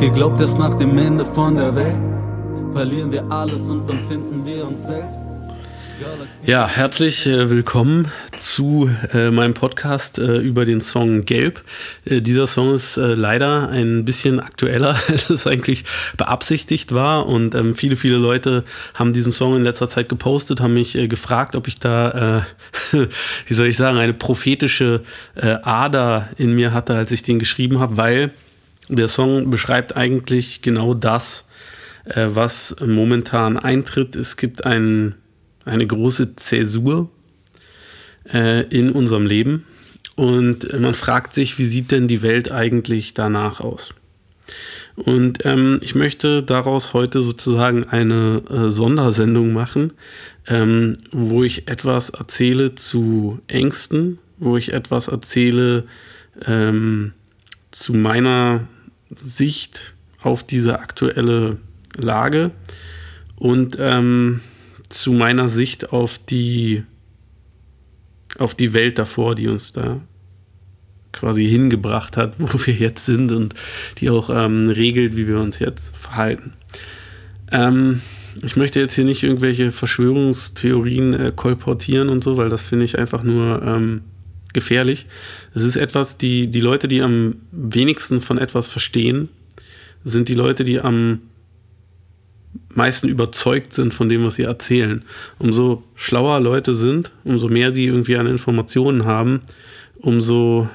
Geglaubt, dass nach dem Ende von der Welt verlieren wir alles und dann finden wir uns selbst. Ja, herzlich äh, willkommen zu äh, meinem Podcast äh, über den Song Gelb. Äh, dieser Song ist äh, leider ein bisschen aktueller, als es eigentlich beabsichtigt war. Und ähm, viele, viele Leute haben diesen Song in letzter Zeit gepostet, haben mich äh, gefragt, ob ich da, wie soll ich sagen, eine prophetische Ader in mir hatte, als ich den geschrieben habe, weil der Song beschreibt eigentlich genau das, was momentan eintritt. Es gibt einen eine große Zäsur äh, in unserem Leben. Und man fragt sich, wie sieht denn die Welt eigentlich danach aus? Und ähm, ich möchte daraus heute sozusagen eine äh, Sondersendung machen, ähm, wo ich etwas erzähle zu Ängsten, wo ich etwas erzähle ähm, zu meiner Sicht auf diese aktuelle Lage und ähm, zu meiner Sicht auf die, auf die Welt davor, die uns da quasi hingebracht hat, wo wir jetzt sind und die auch ähm, regelt, wie wir uns jetzt verhalten. Ähm, ich möchte jetzt hier nicht irgendwelche Verschwörungstheorien äh, kolportieren und so, weil das finde ich einfach nur ähm, gefährlich. Es ist etwas, die, die Leute, die am wenigsten von etwas verstehen, sind die Leute, die am meisten überzeugt sind von dem, was sie erzählen. Umso schlauer Leute sind, umso mehr sie irgendwie an Informationen haben, umso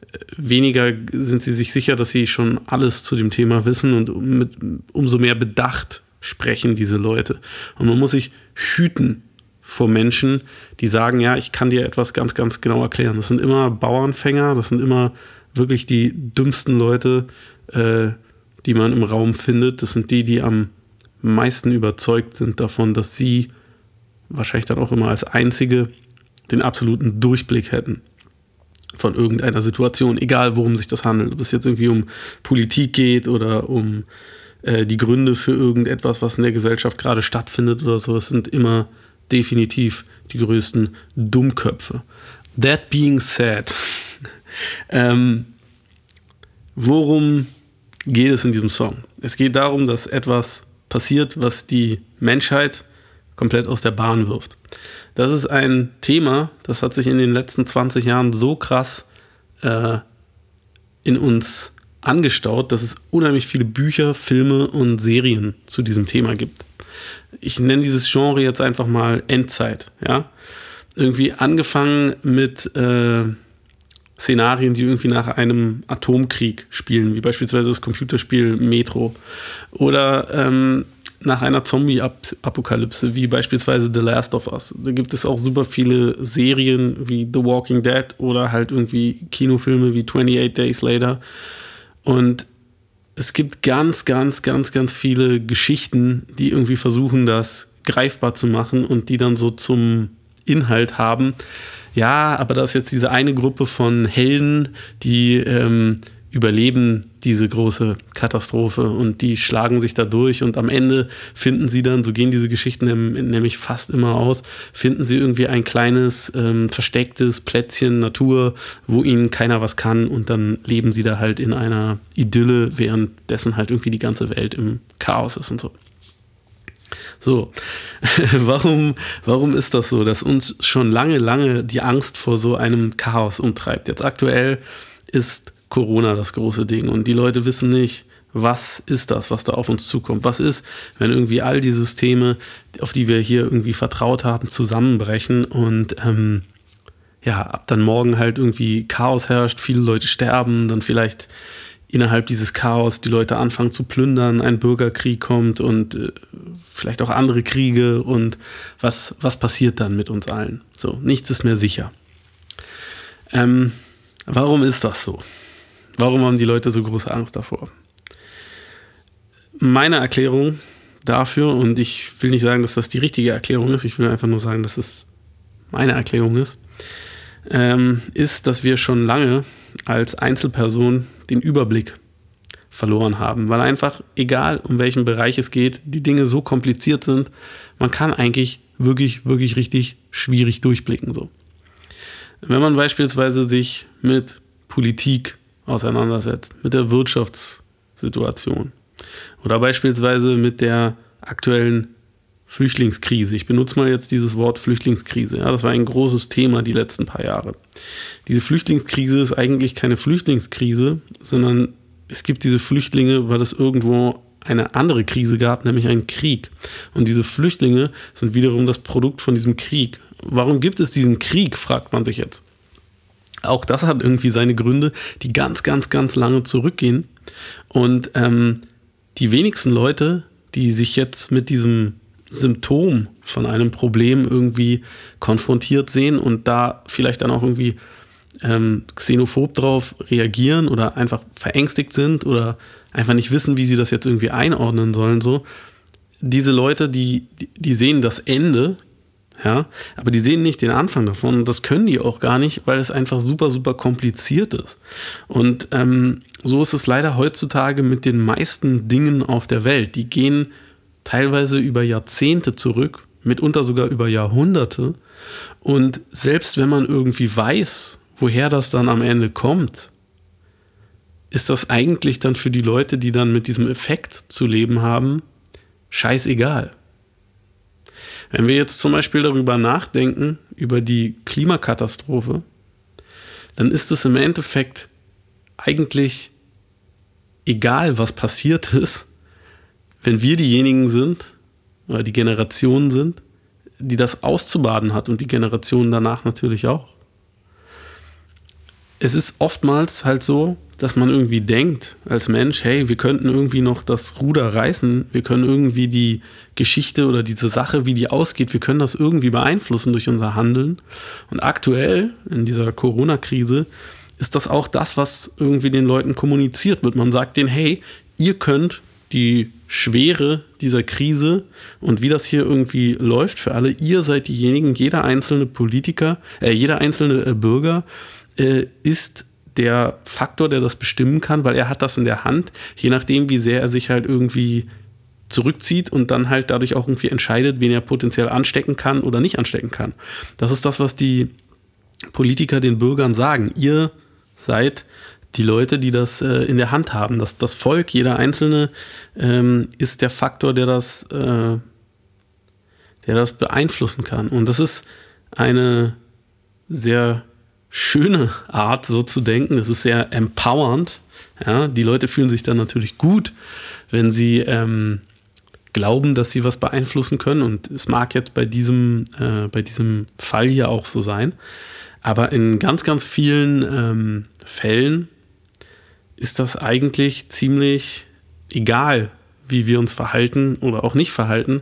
äh, weniger sind sie sich sicher, dass sie schon alles zu dem Thema wissen und mit, umso mehr Bedacht sprechen diese Leute. Und man muss sich hüten vor Menschen, die sagen, ja, ich kann dir etwas ganz, ganz genau erklären. Das sind immer Bauernfänger, das sind immer wirklich die dümmsten Leute, äh, die man im Raum findet. Das sind die, die am meisten überzeugt sind davon, dass sie wahrscheinlich dann auch immer als einzige den absoluten Durchblick hätten von irgendeiner Situation, egal worum sich das handelt. Ob es jetzt irgendwie um Politik geht oder um äh, die Gründe für irgendetwas, was in der Gesellschaft gerade stattfindet oder so, es sind immer definitiv die größten Dummköpfe. That being said, ähm, worum geht es in diesem Song? Es geht darum, dass etwas passiert, was die Menschheit komplett aus der Bahn wirft. Das ist ein Thema, das hat sich in den letzten 20 Jahren so krass äh, in uns angestaut, dass es unheimlich viele Bücher, Filme und Serien zu diesem Thema gibt. Ich nenne dieses Genre jetzt einfach mal Endzeit. Ja? Irgendwie angefangen mit äh, Szenarien, die irgendwie nach einem Atomkrieg spielen, wie beispielsweise das Computerspiel Metro. Oder ähm, nach einer Zombie-Apokalypse, wie beispielsweise The Last of Us. Da gibt es auch super viele Serien wie The Walking Dead oder halt irgendwie Kinofilme wie 28 Days Later. Und es gibt ganz, ganz, ganz, ganz viele Geschichten, die irgendwie versuchen, das greifbar zu machen und die dann so zum Inhalt haben, ja, aber da ist jetzt diese eine Gruppe von Helden, die ähm, überleben diese große Katastrophe und die schlagen sich da durch und am Ende finden sie dann, so gehen diese Geschichten nämlich fast immer aus, finden sie irgendwie ein kleines ähm, verstecktes Plätzchen Natur, wo ihnen keiner was kann und dann leben sie da halt in einer Idylle, währenddessen halt irgendwie die ganze Welt im Chaos ist und so. So, warum, warum ist das so, dass uns schon lange, lange die Angst vor so einem Chaos umtreibt? Jetzt aktuell ist Corona das große Ding und die Leute wissen nicht, was ist das, was da auf uns zukommt? Was ist, wenn irgendwie all die Systeme, auf die wir hier irgendwie vertraut haben, zusammenbrechen und ähm, ja, ab dann morgen halt irgendwie Chaos herrscht, viele Leute sterben, dann vielleicht innerhalb dieses Chaos die Leute anfangen zu plündern, ein Bürgerkrieg kommt und äh, vielleicht auch andere Kriege und was, was passiert dann mit uns allen? So, nichts ist mehr sicher. Ähm, warum ist das so? Warum haben die Leute so große Angst davor? Meine Erklärung dafür, und ich will nicht sagen, dass das die richtige Erklärung ist, ich will einfach nur sagen, dass es meine Erklärung ist, ähm, ist, dass wir schon lange als Einzelperson den Überblick verloren haben, weil einfach, egal um welchen Bereich es geht, die Dinge so kompliziert sind, man kann eigentlich wirklich, wirklich richtig schwierig durchblicken. So. Wenn man beispielsweise sich mit Politik auseinandersetzt, mit der Wirtschafts- Situation. Oder beispielsweise mit der aktuellen Flüchtlingskrise. Ich benutze mal jetzt dieses Wort Flüchtlingskrise. Ja, das war ein großes Thema die letzten paar Jahre. Diese Flüchtlingskrise ist eigentlich keine Flüchtlingskrise, sondern es gibt diese Flüchtlinge, weil es irgendwo eine andere Krise gab, nämlich einen Krieg. Und diese Flüchtlinge sind wiederum das Produkt von diesem Krieg. Warum gibt es diesen Krieg, fragt man sich jetzt. Auch das hat irgendwie seine Gründe, die ganz, ganz, ganz lange zurückgehen. Und ähm, die wenigsten Leute, die sich jetzt mit diesem Symptom von einem Problem irgendwie konfrontiert sehen und da vielleicht dann auch irgendwie ähm, xenophob drauf reagieren oder einfach verängstigt sind oder einfach nicht wissen, wie sie das jetzt irgendwie einordnen sollen, so. Diese Leute, die, die sehen das Ende, ja, aber die sehen nicht den Anfang davon und das können die auch gar nicht, weil es einfach super, super kompliziert ist. Und ähm, so ist es leider heutzutage mit den meisten Dingen auf der Welt. Die gehen teilweise über Jahrzehnte zurück, mitunter sogar über Jahrhunderte. Und selbst wenn man irgendwie weiß, woher das dann am Ende kommt, ist das eigentlich dann für die Leute, die dann mit diesem Effekt zu leben haben, scheißegal. Wenn wir jetzt zum Beispiel darüber nachdenken, über die Klimakatastrophe, dann ist es im Endeffekt eigentlich egal, was passiert ist, wenn wir diejenigen sind, oder die Generationen sind, die das auszubaden hat und die Generationen danach natürlich auch. Es ist oftmals halt so, dass man irgendwie denkt als Mensch, hey, wir könnten irgendwie noch das Ruder reißen, wir können irgendwie die Geschichte oder diese Sache, wie die ausgeht, wir können das irgendwie beeinflussen durch unser Handeln. Und aktuell in dieser Corona-Krise ist das auch das, was irgendwie den Leuten kommuniziert wird. Man sagt denen, hey, ihr könnt die Schwere dieser Krise und wie das hier irgendwie läuft für alle. Ihr seid diejenigen, jeder einzelne Politiker, äh, jeder einzelne äh, Bürger äh, ist der Faktor, der das bestimmen kann, weil er hat das in der Hand, je nachdem, wie sehr er sich halt irgendwie zurückzieht und dann halt dadurch auch irgendwie entscheidet, wen er potenziell anstecken kann oder nicht anstecken kann. Das ist das, was die Politiker den Bürgern sagen. Ihr seid die Leute, die das äh, in der Hand haben. Das, das Volk, jeder Einzelne, ähm, ist der Faktor, der das, äh, der das beeinflussen kann. Und das ist eine sehr schöne Art, so zu denken. Es ist sehr empowernd. Ja? Die Leute fühlen sich dann natürlich gut, wenn sie ähm, glauben, dass sie was beeinflussen können. Und es mag jetzt bei diesem, äh, bei diesem Fall hier auch so sein. Aber in ganz, ganz vielen ähm, Fällen ist das eigentlich ziemlich egal, wie wir uns verhalten oder auch nicht verhalten,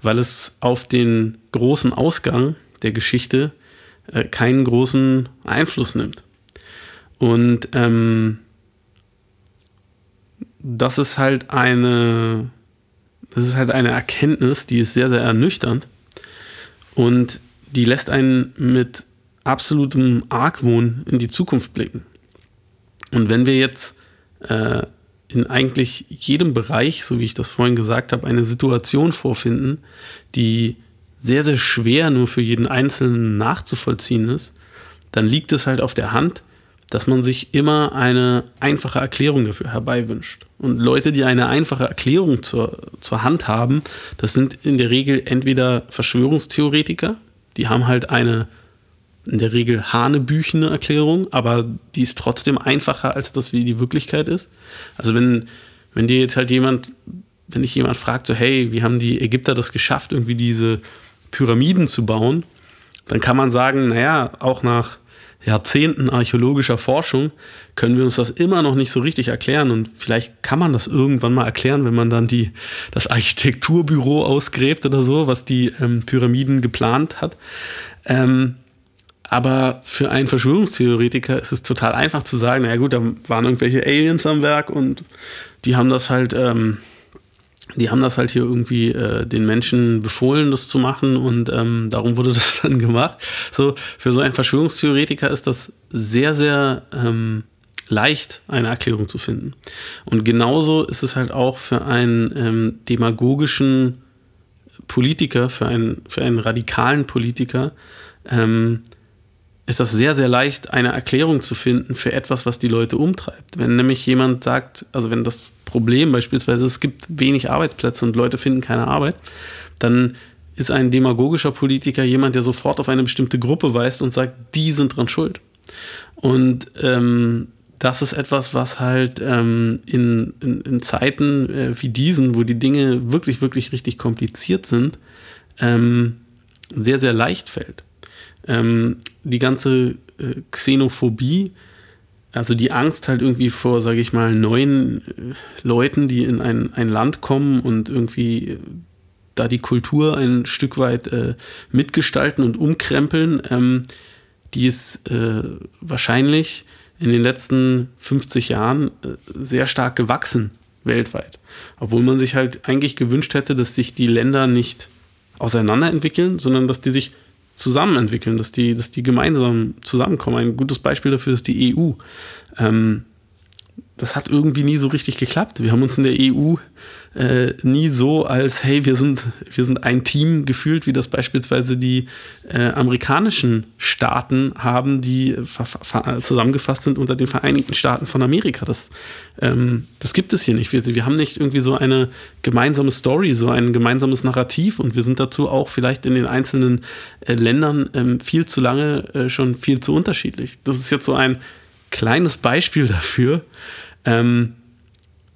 weil es auf den großen Ausgang der Geschichte äh, keinen großen Einfluss nimmt. Und ähm, das ist halt eine, das ist halt eine Erkenntnis, die ist sehr, sehr ernüchternd und die lässt einen mit absolutem Argwohn in die Zukunft blicken. Und wenn wir jetzt äh, in eigentlich jedem Bereich, so wie ich das vorhin gesagt habe, eine Situation vorfinden, die sehr, sehr schwer nur für jeden Einzelnen nachzuvollziehen ist, dann liegt es halt auf der Hand, dass man sich immer eine einfache Erklärung dafür herbeiwünscht. Und Leute, die eine einfache Erklärung zur, zur Hand haben, das sind in der Regel entweder Verschwörungstheoretiker, die haben halt eine in der Regel hanebüchene Erklärung, aber die ist trotzdem einfacher, als das wie die Wirklichkeit ist. Also wenn, wenn dir jetzt halt jemand, wenn dich jemand fragt, so hey, wie haben die Ägypter das geschafft, irgendwie diese Pyramiden zu bauen, dann kann man sagen, naja, auch nach Jahrzehnten archäologischer Forschung können wir uns das immer noch nicht so richtig erklären und vielleicht kann man das irgendwann mal erklären, wenn man dann die, das Architekturbüro ausgräbt oder so, was die ähm, Pyramiden geplant hat. Ähm, aber für einen Verschwörungstheoretiker ist es total einfach zu sagen, naja gut, da waren irgendwelche Aliens am Werk und die haben das halt, ähm, die haben das halt hier irgendwie äh, den Menschen befohlen, das zu machen und ähm, darum wurde das dann gemacht. So, für so einen Verschwörungstheoretiker ist das sehr, sehr ähm, leicht, eine Erklärung zu finden. Und genauso ist es halt auch für einen ähm, demagogischen Politiker, für einen, für einen radikalen Politiker, ähm, ist das sehr, sehr leicht, eine Erklärung zu finden für etwas, was die Leute umtreibt. Wenn nämlich jemand sagt, also wenn das Problem beispielsweise, es gibt wenig Arbeitsplätze und Leute finden keine Arbeit, dann ist ein demagogischer Politiker jemand, der sofort auf eine bestimmte Gruppe weist und sagt, die sind dran schuld. Und ähm, das ist etwas, was halt ähm, in, in, in, Zeiten äh, wie diesen, wo die Dinge wirklich, wirklich richtig kompliziert sind, ähm, sehr, sehr leicht fällt ähm, die ganze äh, Xenophobie, also die Angst halt irgendwie vor, sage ich mal, neuen äh, Leuten, die in ein, ein Land kommen und irgendwie äh, da die Kultur ein Stück weit äh, mitgestalten und umkrempeln, ähm, die ist äh, wahrscheinlich in den letzten 50 Jahren äh, sehr stark gewachsen weltweit. Obwohl man sich halt eigentlich gewünscht hätte, dass sich die Länder nicht auseinanderentwickeln, sondern dass die sich zusammen entwickeln, dass die, dass die gemeinsam zusammenkommen. Ein gutes Beispiel dafür ist die EU. Ähm, das hat irgendwie nie so richtig geklappt. Wir haben uns in der EU äh, nie so als, hey, wir sind, wir sind ein Team gefühlt, wie das beispielsweise die äh, amerikanischen Staaten haben, die zusammengefasst sind unter den Vereinigten Staaten von Amerika. Das, ähm, das gibt es hier nicht. Wir, wir haben nicht irgendwie so eine gemeinsame Story, so ein gemeinsames Narrativ und wir sind dazu auch vielleicht in den einzelnen äh, Ländern ähm, viel zu lange äh, schon viel zu unterschiedlich. Das ist jetzt so ein kleines Beispiel dafür, ähm,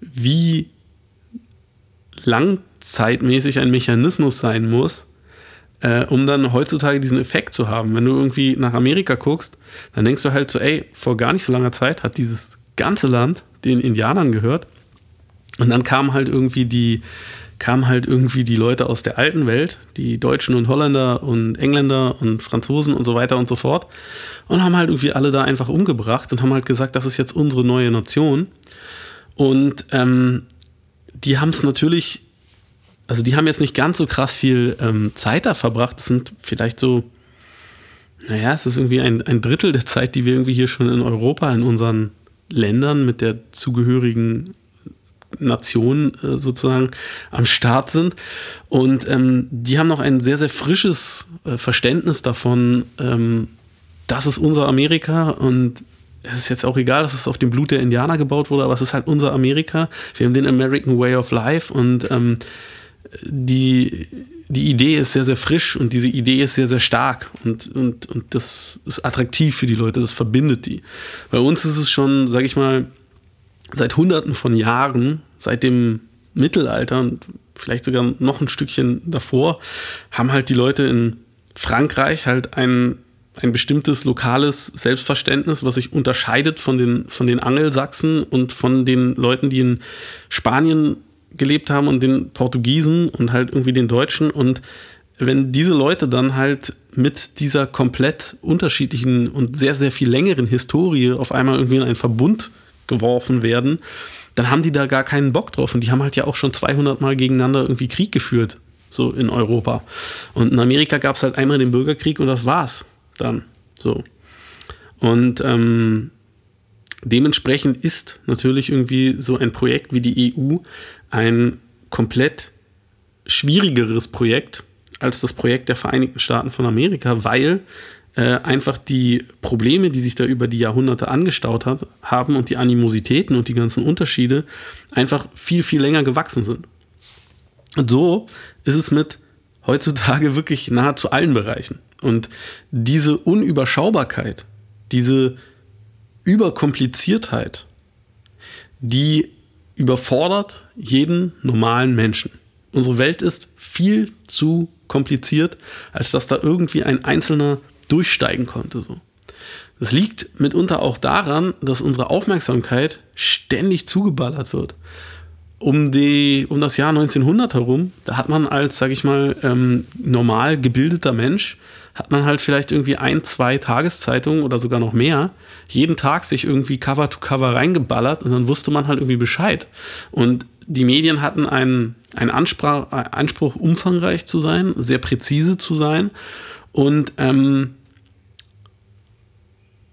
wie langzeitmäßig ein Mechanismus sein muss, äh, um dann heutzutage diesen Effekt zu haben. Wenn du irgendwie nach Amerika guckst, dann denkst du halt so, ey, vor gar nicht so langer Zeit hat dieses ganze Land den Indianern gehört. Und dann kamen halt irgendwie die, kamen halt irgendwie die Leute aus der alten Welt, die Deutschen und Holländer und Engländer und Franzosen und so weiter und so fort, und haben halt irgendwie alle da einfach umgebracht und haben halt gesagt, das ist jetzt unsere neue Nation. Und ähm, die haben es natürlich, also die haben jetzt nicht ganz so krass viel ähm, Zeit da verbracht. Das sind vielleicht so, naja, es ist irgendwie ein, ein Drittel der Zeit, die wir irgendwie hier schon in Europa, in unseren Ländern mit der zugehörigen Nation äh, sozusagen am Start sind. Und ähm, die haben noch ein sehr, sehr frisches äh, Verständnis davon, ähm, das ist unser Amerika und es ist jetzt auch egal, dass es auf dem Blut der Indianer gebaut wurde, aber es ist halt unser Amerika. Wir haben den American Way of Life und ähm, die, die Idee ist sehr, sehr frisch und diese Idee ist sehr, sehr stark und, und, und das ist attraktiv für die Leute, das verbindet die. Bei uns ist es schon, sag ich mal, seit Hunderten von Jahren, seit dem Mittelalter und vielleicht sogar noch ein Stückchen davor, haben halt die Leute in Frankreich halt einen ein bestimmtes lokales Selbstverständnis, was sich unterscheidet von den, von den Angelsachsen und von den Leuten, die in Spanien gelebt haben und den Portugiesen und halt irgendwie den Deutschen. Und wenn diese Leute dann halt mit dieser komplett unterschiedlichen und sehr, sehr viel längeren Historie auf einmal irgendwie in einen Verbund geworfen werden, dann haben die da gar keinen Bock drauf. Und die haben halt ja auch schon 200 Mal gegeneinander irgendwie Krieg geführt, so in Europa. Und in Amerika gab es halt einmal den Bürgerkrieg und das war's dann. So. Und ähm, dementsprechend ist natürlich irgendwie so ein Projekt wie die EU ein komplett schwierigeres Projekt als das Projekt der Vereinigten Staaten von Amerika, weil äh, einfach die Probleme, die sich da über die Jahrhunderte angestaut hat, haben und die Animositäten und die ganzen Unterschiede einfach viel, viel länger gewachsen sind. Und so ist es mit heutzutage wirklich nahezu allen Bereichen. Und diese Unüberschaubarkeit, diese Überkompliziertheit, die überfordert jeden normalen Menschen. Unsere Welt ist viel zu kompliziert, als dass da irgendwie ein Einzelner durchsteigen konnte. So. Das liegt mitunter auch daran, dass unsere Aufmerksamkeit ständig zugeballert wird um, die, um das Jahr 1900 herum, da hat man als, sag ich mal, ähm, normal gebildeter Mensch, hat man halt vielleicht irgendwie ein, zwei Tageszeitungen oder sogar noch mehr, jeden Tag sich irgendwie Cover to Cover reingeballert und dann wusste man halt irgendwie Bescheid. Und die Medien hatten einen, einen Anspruch, Anspruch, umfangreich zu sein, sehr präzise zu sein und ähm,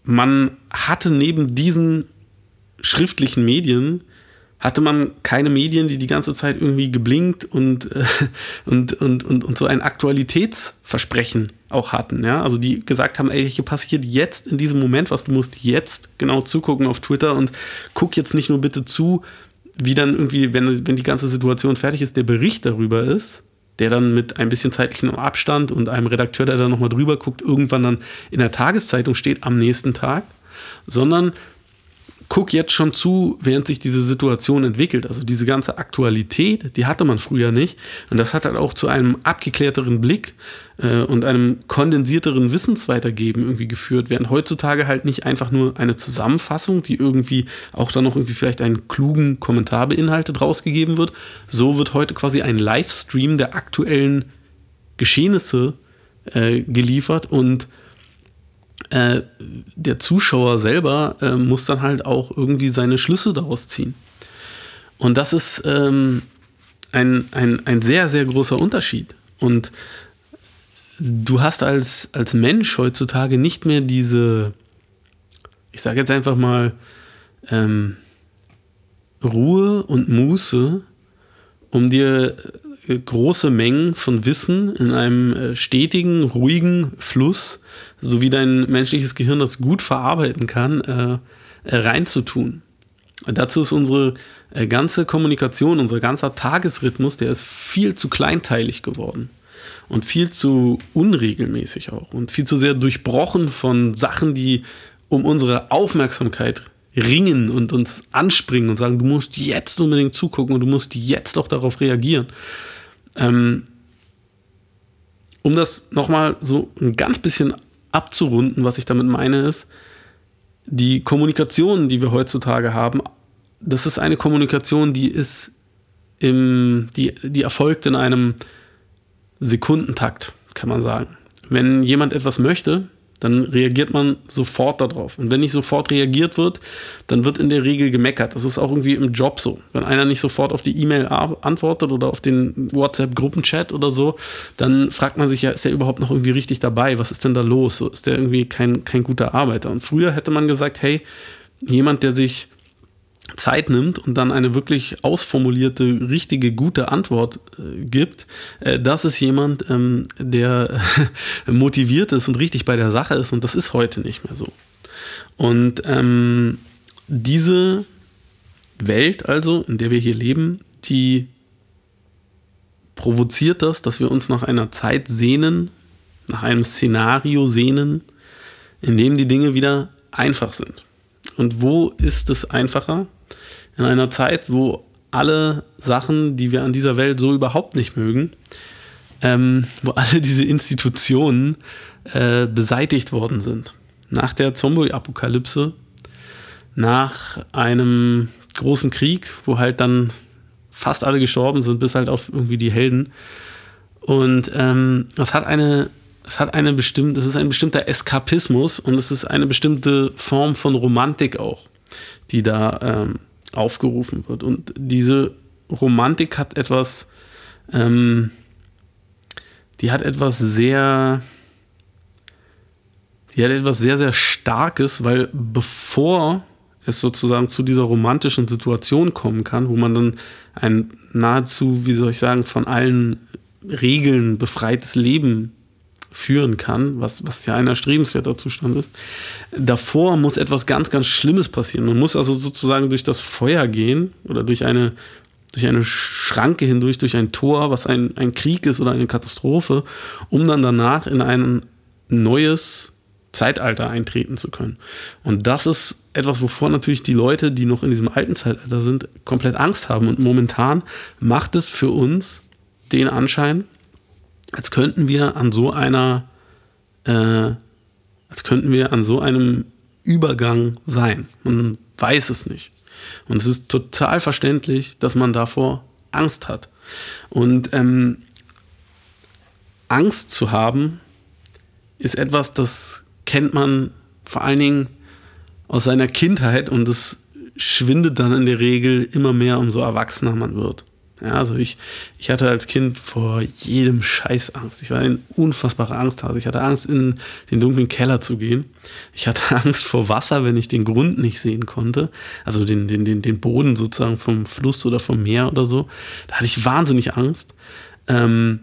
man hatte neben diesen schriftlichen Medien hatte man keine Medien, die die ganze Zeit irgendwie geblinkt und, äh, und, und, und, und so ein Aktualitätsversprechen auch hatten. Ja? Also die gesagt haben, ey, hier passiert jetzt in diesem Moment was, du musst jetzt genau zugucken auf Twitter und guck jetzt nicht nur bitte zu, wie dann irgendwie, wenn, wenn die ganze Situation fertig ist, der Bericht darüber ist, der dann mit ein bisschen zeitlichem Abstand und einem Redakteur, der da nochmal drüber guckt, irgendwann dann in der Tageszeitung steht am nächsten Tag, sondern guck jetzt schon zu, während sich diese Situation entwickelt. Also diese ganze Aktualität, die hatte man früher nicht. Und das hat halt auch zu einem abgeklärteren Blick äh, und einem kondensierteren Wissensweitergeben irgendwie geführt, während heutzutage halt nicht einfach nur eine Zusammenfassung, die irgendwie auch dann noch irgendwie vielleicht einen klugen Kommentar beinhaltet, rausgegeben wird. So wird heute quasi ein Livestream der aktuellen Geschehnisse äh, geliefert und äh, der Zuschauer selber äh, muss dann halt auch irgendwie seine Schlüsse daraus ziehen. Und das ist ähm, ein, ein, ein sehr, sehr großer Unterschied. Und du hast als, als Mensch heutzutage nicht mehr diese, ich sage jetzt einfach mal, ähm, Ruhe und Muße, um dir äh, große Mengen von Wissen in einem äh, stetigen, ruhigen Fluss so wie dein menschliches Gehirn das gut verarbeiten kann, äh, äh, reinzutun. Dazu ist unsere äh, ganze Kommunikation, unser ganzer Tagesrhythmus, der ist viel zu kleinteilig geworden und viel zu unregelmäßig auch und viel zu sehr durchbrochen von Sachen, die um unsere Aufmerksamkeit ringen und uns anspringen und sagen, du musst jetzt unbedingt zugucken und du musst jetzt auch darauf reagieren. Ähm, um das nochmal so ein ganz bisschen abzurunden, was ich damit meine, ist, die Kommunikation, die wir heutzutage haben, das ist eine Kommunikation, die ist im, die, die erfolgt in einem Sekundentakt, kann man sagen. Wenn jemand etwas möchte, dann reagiert man sofort darauf. Und wenn nicht sofort reagiert wird, dann wird in der Regel gemeckert. Das ist auch irgendwie im Job so. Wenn einer nicht sofort auf die E-Mail antwortet oder auf den WhatsApp-Gruppenchat oder so, dann fragt man sich ja, ist er überhaupt noch irgendwie richtig dabei? Was ist denn da los? Ist der irgendwie kein, kein guter Arbeiter? Und früher hätte man gesagt, hey, jemand, der sich Zeit nimmt und dann eine wirklich ausformulierte, richtige, gute Antwort äh, gibt, äh, das ist jemand, ähm, der äh, motiviert ist und richtig bei der Sache ist und das ist heute nicht mehr so. Und ähm, diese Welt also, in der wir hier leben, die provoziert das, dass wir uns nach einer Zeit sehnen, nach einem Szenario sehnen, in dem die Dinge wieder einfach sind. Und wo ist es einfacher? In einer Zeit, wo alle Sachen, die wir an dieser Welt so überhaupt nicht mögen, ähm, wo alle diese Institutionen äh, beseitigt worden sind. Nach der Zombie-Apokalypse, nach einem großen Krieg, wo halt dann fast alle gestorben sind, bis halt auf irgendwie die Helden. Und ähm, das hat eine, es hat eine bestimmte, das ist ein bestimmter Eskapismus und es ist eine bestimmte Form von Romantik auch, die da ähm, aufgerufen wird. Und diese Romantik hat etwas, ähm, die hat etwas sehr, die hat etwas sehr, sehr Starkes, weil bevor es sozusagen zu dieser romantischen Situation kommen kann, wo man dann ein nahezu, wie soll ich sagen, von allen Regeln befreites Leben führen kann, was, was ja ein erstrebenswerter Zustand ist. Davor muss etwas ganz, ganz Schlimmes passieren. Man muss also sozusagen durch das Feuer gehen oder durch eine, durch eine Schranke hindurch, durch ein Tor, was ein, ein Krieg ist oder eine Katastrophe, um dann danach in ein neues Zeitalter eintreten zu können. Und das ist etwas, wovor natürlich die Leute, die noch in diesem alten Zeitalter sind, komplett Angst haben. Und momentan macht es für uns den Anschein, als könnten wir an so einer, äh, als könnten wir an so einem Übergang sein. Man weiß es nicht. Und es ist total verständlich, dass man davor Angst hat. Und ähm, Angst zu haben, ist etwas, das kennt man vor allen Dingen aus seiner Kindheit und es schwindet dann in der Regel immer mehr, umso erwachsener man wird. Ja, also ich, ich hatte als Kind vor jedem Scheiß Angst. Ich war ein unfassbarer Angsthase. Ich hatte Angst, in den dunklen Keller zu gehen. Ich hatte Angst vor Wasser, wenn ich den Grund nicht sehen konnte. Also den, den, den, den Boden sozusagen vom Fluss oder vom Meer oder so. Da hatte ich wahnsinnig Angst. Ähm,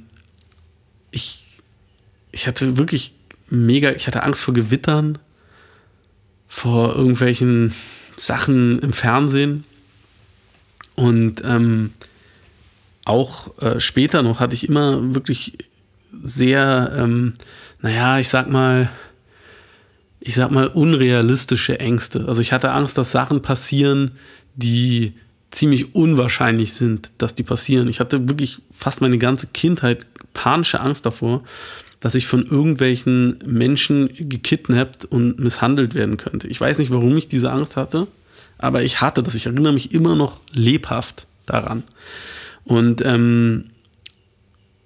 ich, ich hatte wirklich mega, ich hatte Angst vor Gewittern, vor irgendwelchen Sachen im Fernsehen. Und ähm, auch äh, später noch hatte ich immer wirklich sehr, ähm, naja, ich sag mal, ich sag mal, unrealistische Ängste. Also ich hatte Angst, dass Sachen passieren, die ziemlich unwahrscheinlich sind, dass die passieren. Ich hatte wirklich fast meine ganze Kindheit panische Angst davor, dass ich von irgendwelchen Menschen gekidnappt und misshandelt werden könnte. Ich weiß nicht, warum ich diese Angst hatte, aber ich hatte das. Ich erinnere mich immer noch lebhaft daran. Und ähm,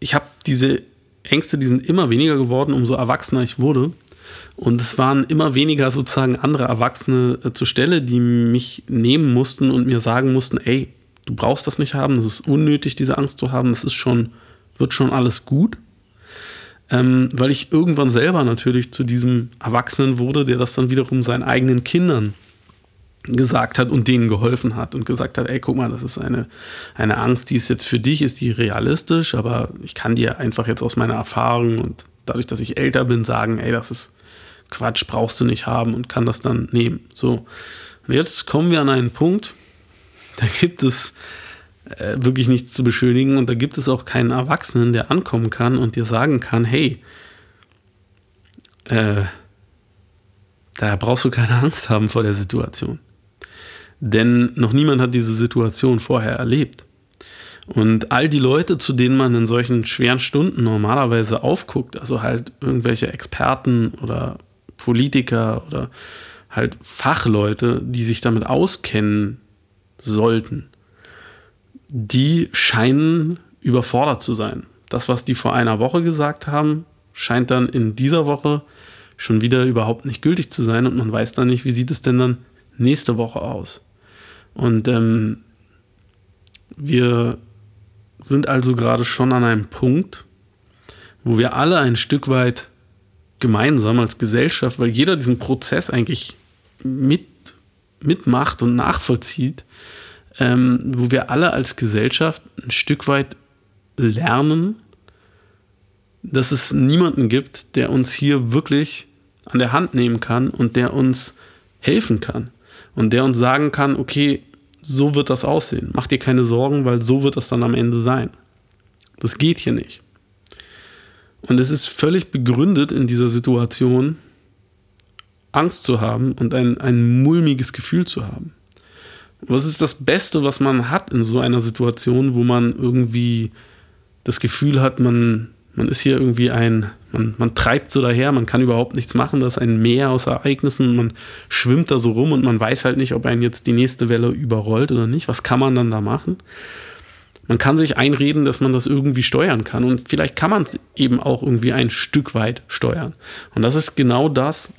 ich habe diese Ängste, die sind immer weniger geworden, umso erwachsener ich wurde. Und es waren immer weniger sozusagen andere Erwachsene äh, zur Stelle, die mich nehmen mussten und mir sagen mussten, ey, du brauchst das nicht haben, das ist unnötig, diese Angst zu haben, das ist schon, wird schon alles gut. Ähm, weil ich irgendwann selber natürlich zu diesem Erwachsenen wurde, der das dann wiederum seinen eigenen Kindern gesagt hat und denen geholfen hat und gesagt hat, ey, guck mal, das ist eine, eine Angst, die ist jetzt für dich, ist die realistisch, aber ich kann dir einfach jetzt aus meiner Erfahrung und dadurch, dass ich älter bin, sagen, ey, das ist Quatsch, brauchst du nicht haben und kann das dann nehmen. So. Und jetzt kommen wir an einen Punkt, da gibt es äh, wirklich nichts zu beschönigen und da gibt es auch keinen Erwachsenen, der ankommen kann und dir sagen kann, hey, äh, da brauchst du keine Angst haben vor der Situation. Denn noch niemand hat diese Situation vorher erlebt. Und all die Leute, zu denen man in solchen schweren Stunden normalerweise aufguckt, also halt irgendwelche Experten oder Politiker oder halt Fachleute, die sich damit auskennen sollten, die scheinen überfordert zu sein. Das, was die vor einer Woche gesagt haben, scheint dann in dieser Woche schon wieder überhaupt nicht gültig zu sein und man weiß dann nicht, wie sieht es denn dann nächste Woche aus. Und ähm, wir sind also gerade schon an einem Punkt, wo wir alle ein Stück weit gemeinsam als Gesellschaft, weil jeder diesen Prozess eigentlich mit, mitmacht und nachvollzieht, ähm, wo wir alle als Gesellschaft ein Stück weit lernen, dass es niemanden gibt, der uns hier wirklich an der Hand nehmen kann und der uns helfen kann und der uns sagen kann, okay, so wird das aussehen. Mach dir keine Sorgen, weil so wird das dann am Ende sein. Das geht hier nicht. Und es ist völlig begründet in dieser Situation, Angst zu haben und ein, ein mulmiges Gefühl zu haben. Was ist das Beste, was man hat in so einer Situation, wo man irgendwie das Gefühl hat, man, man ist hier irgendwie ein, man, man treibt so daher, man kann überhaupt nichts machen, das ist ein Meer aus Ereignissen, man schwimmt da so rum und man weiß halt nicht, ob einen jetzt die nächste Welle überrollt oder nicht. Was kann man dann da machen? Man kann sich einreden, dass man das irgendwie steuern kann und vielleicht kann man es eben auch irgendwie ein Stück weit steuern. Und das ist genau das,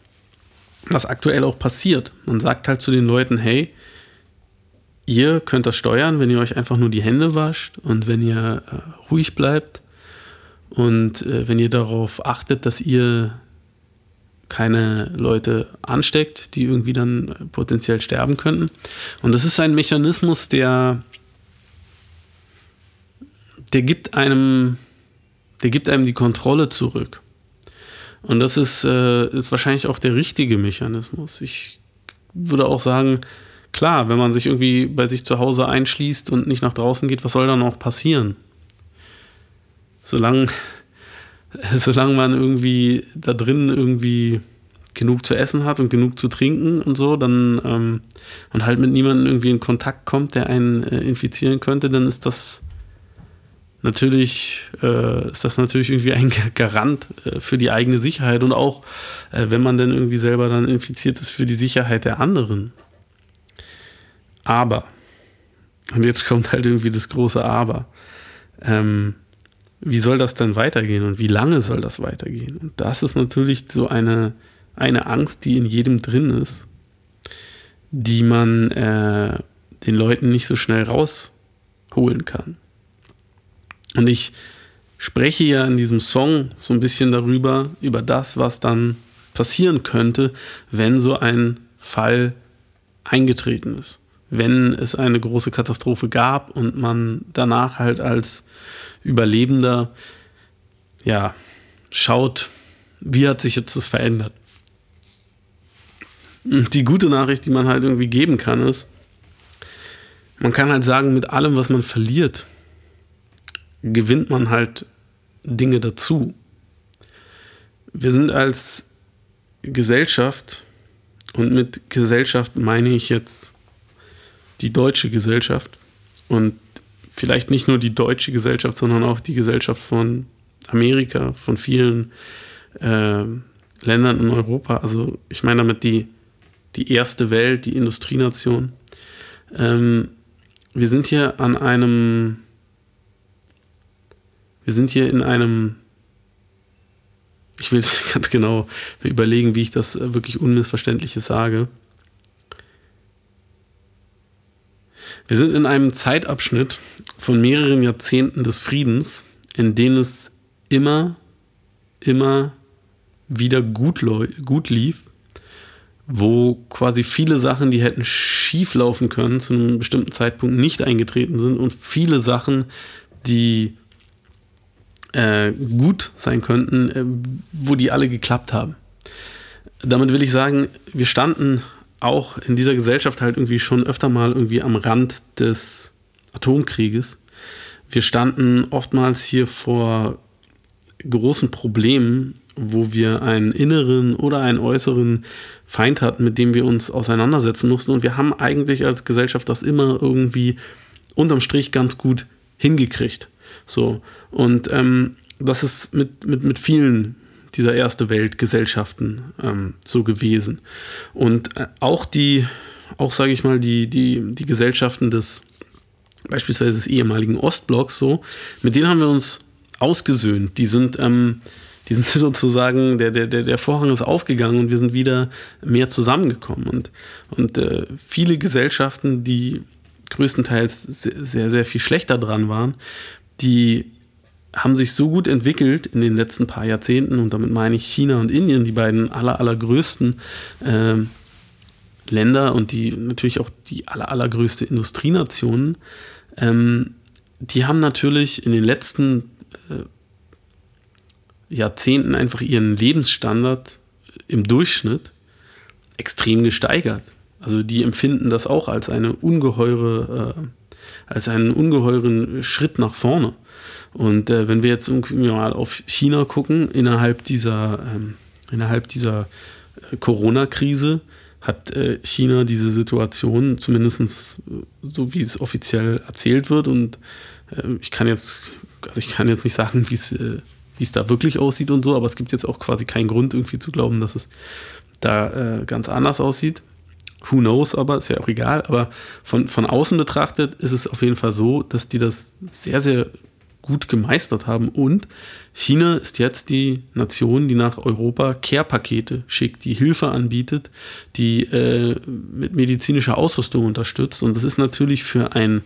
was aktuell auch passiert. Man sagt halt zu den Leuten, hey, ihr könnt das steuern, wenn ihr euch einfach nur die Hände wascht und wenn ihr äh, ruhig bleibt und äh, wenn ihr darauf achtet, dass ihr keine Leute ansteckt, die irgendwie dann äh, potenziell sterben könnten. Und das ist ein Mechanismus, der, der gibt einem, der gibt einem die Kontrolle zurück. Und das ist, äh, ist wahrscheinlich auch der richtige Mechanismus. Ich würde auch sagen, klar, wenn man sich irgendwie bei sich zu Hause einschließt und nicht nach draußen geht, was soll dann auch passieren? Solange, solange man irgendwie da drin irgendwie genug zu essen hat und genug zu trinken und so, dann ähm, und halt mit niemandem irgendwie in Kontakt kommt, der einen äh, infizieren könnte, dann ist das natürlich äh, ist das natürlich irgendwie ein Garant äh, für die eigene Sicherheit und auch äh, wenn man dann irgendwie selber dann infiziert ist für die Sicherheit der anderen. Aber und jetzt kommt halt irgendwie das große Aber. Ähm, wie soll das denn weitergehen und wie lange soll das weitergehen? Und das ist natürlich so eine, eine Angst, die in jedem drin ist, die man äh, den Leuten nicht so schnell rausholen kann. Und ich spreche ja in diesem Song so ein bisschen darüber, über das, was dann passieren könnte, wenn so ein Fall eingetreten ist. Wenn es eine große Katastrophe gab und man danach halt als Überlebender ja schaut, wie hat sich jetzt das verändert. Und die gute Nachricht, die man halt irgendwie geben kann, ist, man kann halt sagen, mit allem, was man verliert, gewinnt man halt Dinge dazu. Wir sind als Gesellschaft, und mit Gesellschaft meine ich jetzt die deutsche Gesellschaft und vielleicht nicht nur die deutsche Gesellschaft, sondern auch die Gesellschaft von Amerika, von vielen äh, Ländern in Europa. Also ich meine damit die, die erste Welt, die Industrienation. Ähm, wir sind hier an einem, wir sind hier in einem, ich will ganz genau überlegen, wie ich das wirklich unmissverständliches sage. Wir sind in einem Zeitabschnitt von mehreren Jahrzehnten des Friedens, in denen es immer, immer wieder gut, gut lief, wo quasi viele Sachen, die hätten schief laufen können, zu einem bestimmten Zeitpunkt nicht eingetreten sind und viele Sachen, die äh, gut sein könnten, äh, wo die alle geklappt haben. Damit will ich sagen, wir standen auch in dieser Gesellschaft halt irgendwie schon öfter mal irgendwie am Rand des Atomkrieges. Wir standen oftmals hier vor großen Problemen, wo wir einen inneren oder einen äußeren Feind hatten, mit dem wir uns auseinandersetzen mussten. Und wir haben eigentlich als Gesellschaft das immer irgendwie unterm Strich ganz gut hingekriegt. So. Und ähm, das ist mit, mit, mit vielen dieser erste Weltgesellschaften ähm, so gewesen. Und äh, auch die, auch sage ich mal, die, die, die Gesellschaften des beispielsweise des ehemaligen Ostblocks so, mit denen haben wir uns ausgesöhnt. Die sind, ähm, die sind sozusagen, der, der, der Vorhang ist aufgegangen und wir sind wieder mehr zusammengekommen. Und, und äh, viele Gesellschaften, die größtenteils sehr, sehr viel schlechter dran waren, die haben sich so gut entwickelt in den letzten paar Jahrzehnten und damit meine ich China und Indien, die beiden aller, allergrößten äh, Länder und die natürlich auch die aller, allergrößte Industrienationen, ähm, die haben natürlich in den letzten äh, Jahrzehnten einfach ihren Lebensstandard im Durchschnitt extrem gesteigert. Also die empfinden das auch als eine ungeheure, äh, als einen ungeheuren Schritt nach vorne. Und äh, wenn wir jetzt mal auf China gucken, innerhalb dieser, ähm, innerhalb dieser äh, Corona-Krise hat äh, China diese Situation, zumindest äh, so wie es offiziell erzählt wird. Und äh, ich kann jetzt, also ich kann jetzt nicht sagen, wie es äh, wie es da wirklich aussieht und so, aber es gibt jetzt auch quasi keinen Grund irgendwie zu glauben, dass es da ganz anders aussieht. Who knows, aber ist ja auch egal. Aber von, von außen betrachtet ist es auf jeden Fall so, dass die das sehr, sehr gut gemeistert haben. Und China ist jetzt die Nation, die nach Europa Care-Pakete schickt, die Hilfe anbietet, die äh, mit medizinischer Ausrüstung unterstützt. Und das ist natürlich für ein,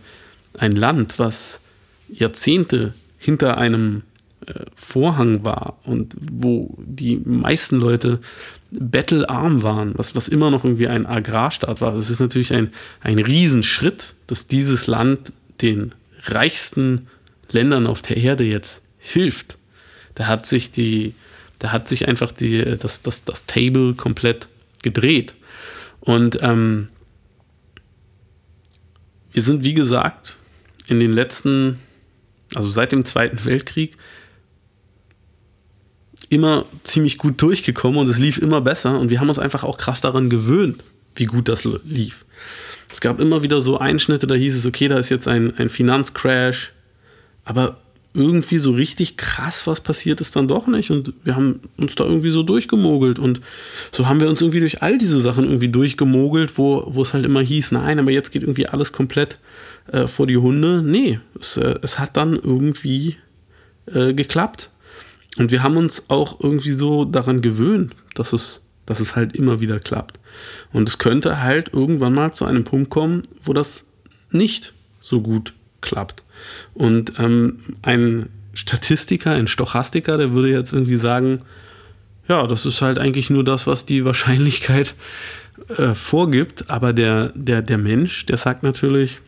ein Land, was Jahrzehnte hinter einem äh, Vorhang war und wo die meisten Leute bettelarm waren, was, was immer noch irgendwie ein Agrarstaat war. Das ist natürlich ein, ein Riesenschritt, dass dieses Land den reichsten Ländern auf der Erde jetzt hilft. Da hat sich die, da hat sich einfach die, das, das, das Table komplett gedreht. Und ähm, wir sind, wie gesagt, in den letzten, also seit dem Zweiten Weltkrieg, immer ziemlich gut durchgekommen und es lief immer besser und wir haben uns einfach auch krass daran gewöhnt, wie gut das lief. Es gab immer wieder so Einschnitte, da hieß es, okay, da ist jetzt ein, ein Finanzcrash, aber irgendwie so richtig krass was passiert ist dann doch nicht und wir haben uns da irgendwie so durchgemogelt und so haben wir uns irgendwie durch all diese Sachen irgendwie durchgemogelt, wo, wo es halt immer hieß, nein, aber jetzt geht irgendwie alles komplett äh, vor die Hunde. Nee, es, äh, es hat dann irgendwie äh, geklappt. Und wir haben uns auch irgendwie so daran gewöhnt, dass es, dass es halt immer wieder klappt. Und es könnte halt irgendwann mal zu einem Punkt kommen, wo das nicht so gut klappt. Und ähm, ein Statistiker, ein Stochastiker, der würde jetzt irgendwie sagen, ja, das ist halt eigentlich nur das, was die Wahrscheinlichkeit äh, vorgibt. Aber der, der, der Mensch, der sagt natürlich,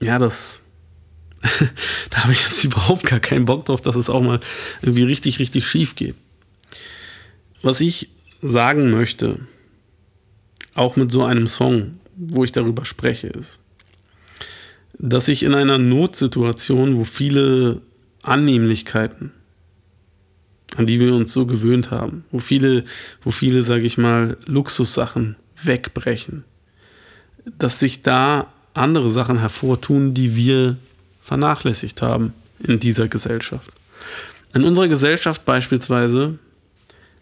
ja, das, da habe ich jetzt überhaupt gar keinen Bock drauf, dass es auch mal irgendwie richtig, richtig schief geht. Was ich sagen möchte, auch mit so einem Song, wo ich darüber spreche, ist, dass ich in einer Notsituation, wo viele Annehmlichkeiten, an die wir uns so gewöhnt haben, wo viele, wo viele, sage ich mal, Luxussachen wegbrechen, dass sich da andere Sachen hervortun, die wir vernachlässigt haben in dieser Gesellschaft. In unserer Gesellschaft beispielsweise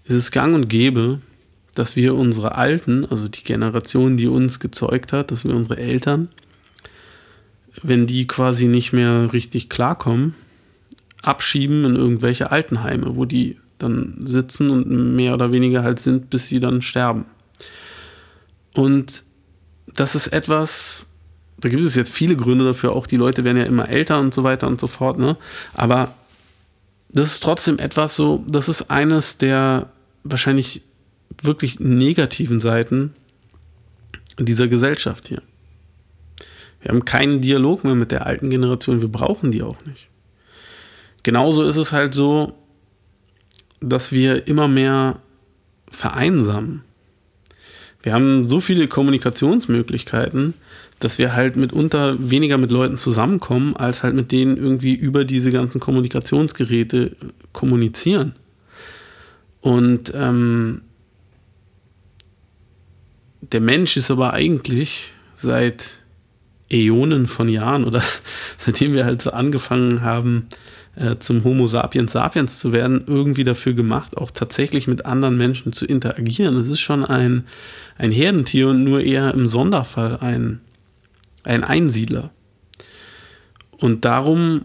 ist es gang und gäbe, dass wir unsere Alten, also die Generation, die uns gezeugt hat, dass wir unsere Eltern, wenn die quasi nicht mehr richtig klarkommen, abschieben in irgendwelche Altenheime, wo die dann sitzen und mehr oder weniger halt sind, bis sie dann sterben. Und das ist etwas, da gibt es jetzt viele Gründe dafür, auch die Leute werden ja immer älter und so weiter und so fort, ne? Aber das ist trotzdem etwas so, das ist eines der wahrscheinlich wirklich negativen Seiten dieser Gesellschaft hier. Wir haben keinen Dialog mehr mit der alten Generation, wir brauchen die auch nicht. Genauso ist es halt so, dass wir immer mehr vereinsamen. Wir haben so viele Kommunikationsmöglichkeiten, dass wir halt mitunter weniger mit Leuten zusammenkommen, als halt mit denen irgendwie über diese ganzen Kommunikationsgeräte kommunizieren. Und ähm, der Mensch ist aber eigentlich seit Äonen von Jahren oder seitdem wir halt so angefangen haben, äh, zum Homo sapiens sapiens zu werden, irgendwie dafür gemacht, auch tatsächlich mit anderen Menschen zu interagieren. Es ist schon ein, ein Herdentier und nur eher im Sonderfall ein, ein Einsiedler. Und darum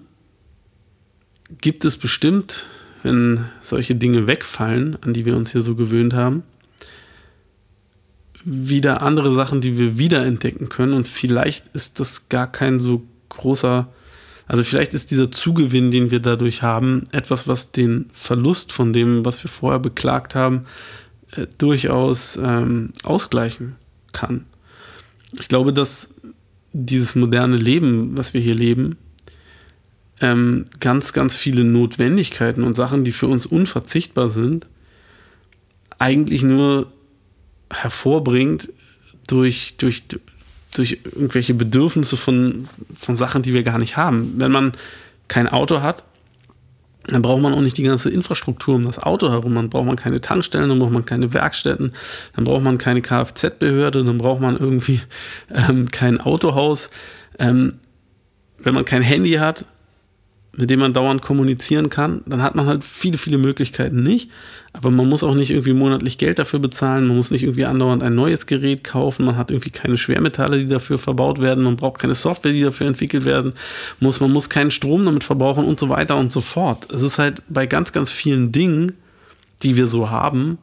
gibt es bestimmt wenn solche Dinge wegfallen, an die wir uns hier so gewöhnt haben, wieder andere Sachen, die wir wiederentdecken können. Und vielleicht ist das gar kein so großer, also vielleicht ist dieser Zugewinn, den wir dadurch haben, etwas, was den Verlust von dem, was wir vorher beklagt haben, äh, durchaus ähm, ausgleichen kann. Ich glaube, dass dieses moderne Leben, was wir hier leben, ähm, ganz, ganz viele Notwendigkeiten und Sachen, die für uns unverzichtbar sind, eigentlich nur hervorbringt durch, durch, durch irgendwelche Bedürfnisse von, von Sachen, die wir gar nicht haben. Wenn man kein Auto hat, dann braucht man auch nicht die ganze Infrastruktur um das Auto herum. Dann braucht man keine Tankstellen, dann braucht man keine Werkstätten, dann braucht man keine Kfz-Behörde, dann braucht man irgendwie ähm, kein Autohaus. Ähm, wenn man kein Handy hat, mit dem man dauernd kommunizieren kann, dann hat man halt viele, viele Möglichkeiten nicht. Aber man muss auch nicht irgendwie monatlich Geld dafür bezahlen, man muss nicht irgendwie andauernd ein neues Gerät kaufen, man hat irgendwie keine Schwermetalle, die dafür verbaut werden, man braucht keine Software, die dafür entwickelt werden muss, man muss keinen Strom damit verbrauchen und so weiter und so fort. Es ist halt bei ganz, ganz vielen Dingen, die wir so haben,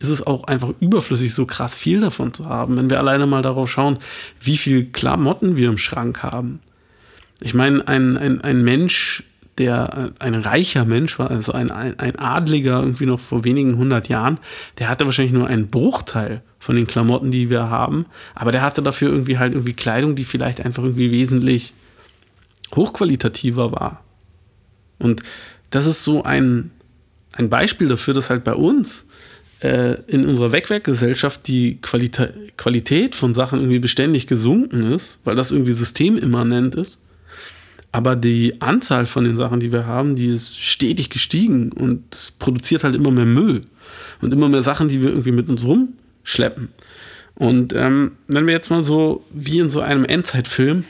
ist es auch einfach überflüssig, so krass viel davon zu haben. Wenn wir alleine mal darauf schauen, wie viel Klamotten wir im Schrank haben ich meine, ein, ein, ein Mensch, der ein reicher Mensch war, also ein, ein, Adliger irgendwie noch vor wenigen hundert Jahren, der hatte wahrscheinlich nur einen Bruchteil von den Klamotten, die wir haben, aber der hatte dafür irgendwie halt irgendwie Kleidung, die vielleicht einfach irgendwie wesentlich hochqualitativer war. Und das ist so ein, ein Beispiel dafür, dass halt bei uns äh, in unserer Wegwerkgesellschaft die Qualita Qualität von Sachen irgendwie beständig gesunken ist, weil das irgendwie systemimmanent ist aber die Anzahl von den Sachen, die wir haben, die ist stetig gestiegen und es produziert halt immer mehr Müll und immer mehr Sachen, die wir irgendwie mit uns rumschleppen. Und ähm, wenn wir jetzt mal so wie in so einem Endzeitfilm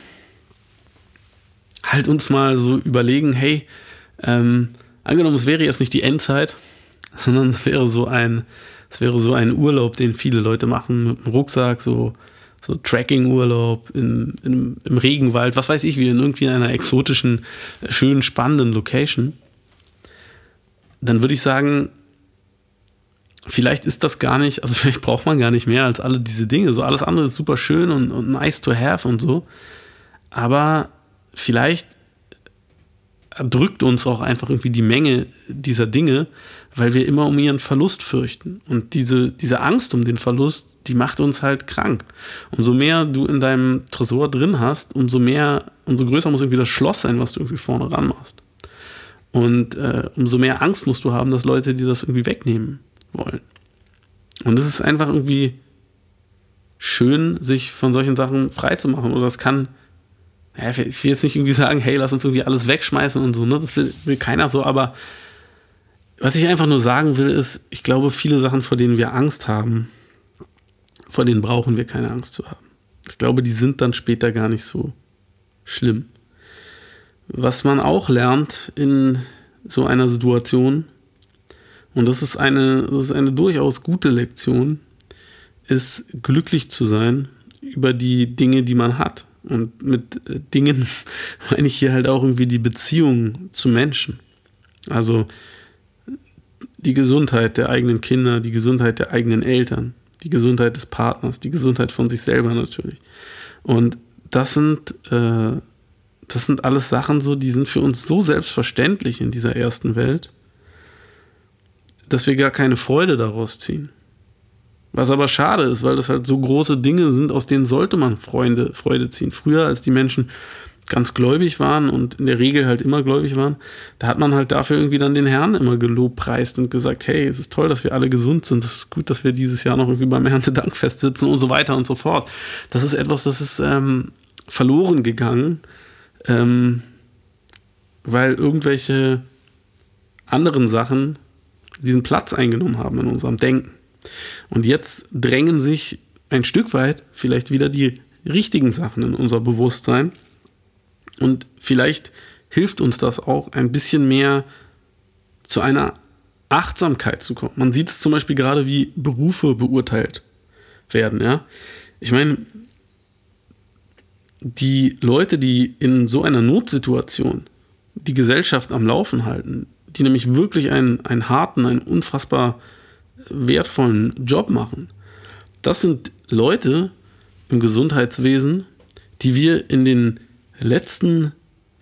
halt uns mal so überlegen, hey, ähm, angenommen, es wäre jetzt nicht die Endzeit, sondern es wäre so ein, es wäre so ein Urlaub, den viele Leute machen mit dem Rucksack, so so Tracking-Urlaub in, in, im Regenwald, was weiß ich, wie in irgendwie einer exotischen, schönen, spannenden Location, dann würde ich sagen, vielleicht ist das gar nicht, also vielleicht braucht man gar nicht mehr als alle diese Dinge. So alles andere ist super schön und, und nice to have und so. Aber vielleicht drückt uns auch einfach irgendwie die Menge dieser Dinge, weil wir immer um ihren Verlust fürchten. Und diese, diese Angst um den Verlust, die macht uns halt krank. Umso mehr du in deinem Tresor drin hast, umso mehr, umso größer muss irgendwie das Schloss sein, was du irgendwie vorne ran machst. Und äh, umso mehr Angst musst du haben, dass Leute dir das irgendwie wegnehmen wollen. Und es ist einfach irgendwie schön, sich von solchen Sachen frei zu machen. Oder es kann, ja, ich will jetzt nicht irgendwie sagen, hey, lass uns irgendwie alles wegschmeißen und so, ne? Das will, will keiner so, aber was ich einfach nur sagen will, ist, ich glaube, viele Sachen, vor denen wir Angst haben, vor denen brauchen wir keine Angst zu haben. Ich glaube, die sind dann später gar nicht so schlimm. Was man auch lernt in so einer Situation, und das ist eine, das ist eine durchaus gute Lektion, ist glücklich zu sein über die Dinge, die man hat. Und mit äh, Dingen meine ich hier halt auch irgendwie die Beziehung zu Menschen. Also die Gesundheit der eigenen Kinder, die Gesundheit der eigenen Eltern, die Gesundheit des Partners, die Gesundheit von sich selber natürlich. Und das sind äh, das sind alles Sachen so, die sind für uns so selbstverständlich in dieser ersten Welt, dass wir gar keine Freude daraus ziehen. Was aber schade ist, weil das halt so große Dinge sind, aus denen sollte man Freunde, Freude ziehen. Früher, als die Menschen ganz gläubig waren und in der Regel halt immer gläubig waren, da hat man halt dafür irgendwie dann den Herrn immer gelobpreist und gesagt, hey, es ist toll, dass wir alle gesund sind, es ist gut, dass wir dieses Jahr noch irgendwie beim Erntedankfest sitzen und so weiter und so fort. Das ist etwas, das ist ähm, verloren gegangen ähm, weil irgendwelche anderen Sachen diesen Platz eingenommen haben in unserem Denken. Und jetzt drängen sich ein Stück weit vielleicht wieder die richtigen Sachen in unser Bewusstsein. Und vielleicht hilft uns das auch ein bisschen mehr zu einer Achtsamkeit zu kommen. Man sieht es zum Beispiel gerade, wie Berufe beurteilt werden. Ja? Ich meine, die Leute, die in so einer Notsituation die Gesellschaft am Laufen halten, die nämlich wirklich einen, einen harten, einen unfassbar wertvollen Job machen, das sind Leute im Gesundheitswesen, die wir in den letzten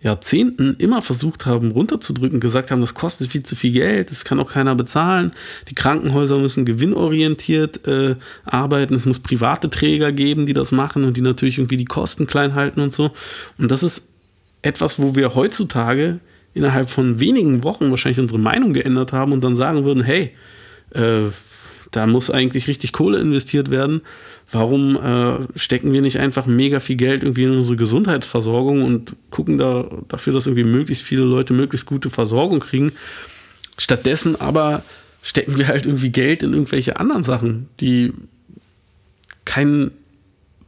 Jahrzehnten immer versucht haben, runterzudrücken, gesagt haben, das kostet viel zu viel Geld, das kann auch keiner bezahlen. Die Krankenhäuser müssen gewinnorientiert äh, arbeiten, es muss private Träger geben, die das machen und die natürlich irgendwie die Kosten klein halten und so. Und das ist etwas, wo wir heutzutage innerhalb von wenigen Wochen wahrscheinlich unsere Meinung geändert haben und dann sagen würden, hey, äh, da muss eigentlich richtig Kohle investiert werden warum äh, stecken wir nicht einfach mega viel Geld irgendwie in unsere Gesundheitsversorgung und gucken da dafür, dass irgendwie möglichst viele Leute möglichst gute Versorgung kriegen. Stattdessen aber stecken wir halt irgendwie Geld in irgendwelche anderen Sachen, die keinen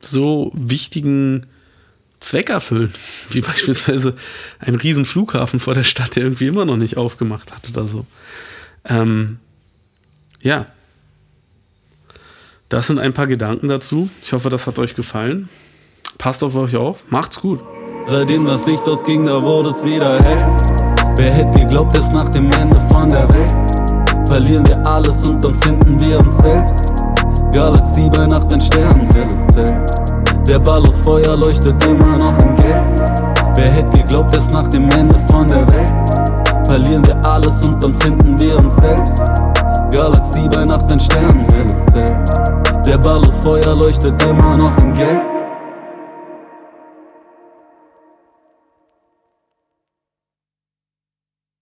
so wichtigen Zweck erfüllen, wie beispielsweise ein riesen Flughafen vor der Stadt, der irgendwie immer noch nicht aufgemacht hat oder so. Ähm, ja, das sind ein paar Gedanken dazu. Ich hoffe, das hat euch gefallen. Passt auf euch auf. Macht's gut. Seitdem das Licht ausging, da wurde es wieder hell. Wer hätte geglaubt, dass nach dem Ende von der Welt verlieren wir alles und dann finden wir uns selbst. Galaxie bei Nacht, ein Stern, helles Zelt. Der Ball aus Feuer leuchtet immer noch im Gelb. Wer hätte geglaubt, dass nach dem Ende von der Welt verlieren wir alles und dann finden wir uns selbst. Galaxie bei Nacht, ein Stern, helles Zelt. Der Ball aus Feuer leuchtet immer noch im Gelb.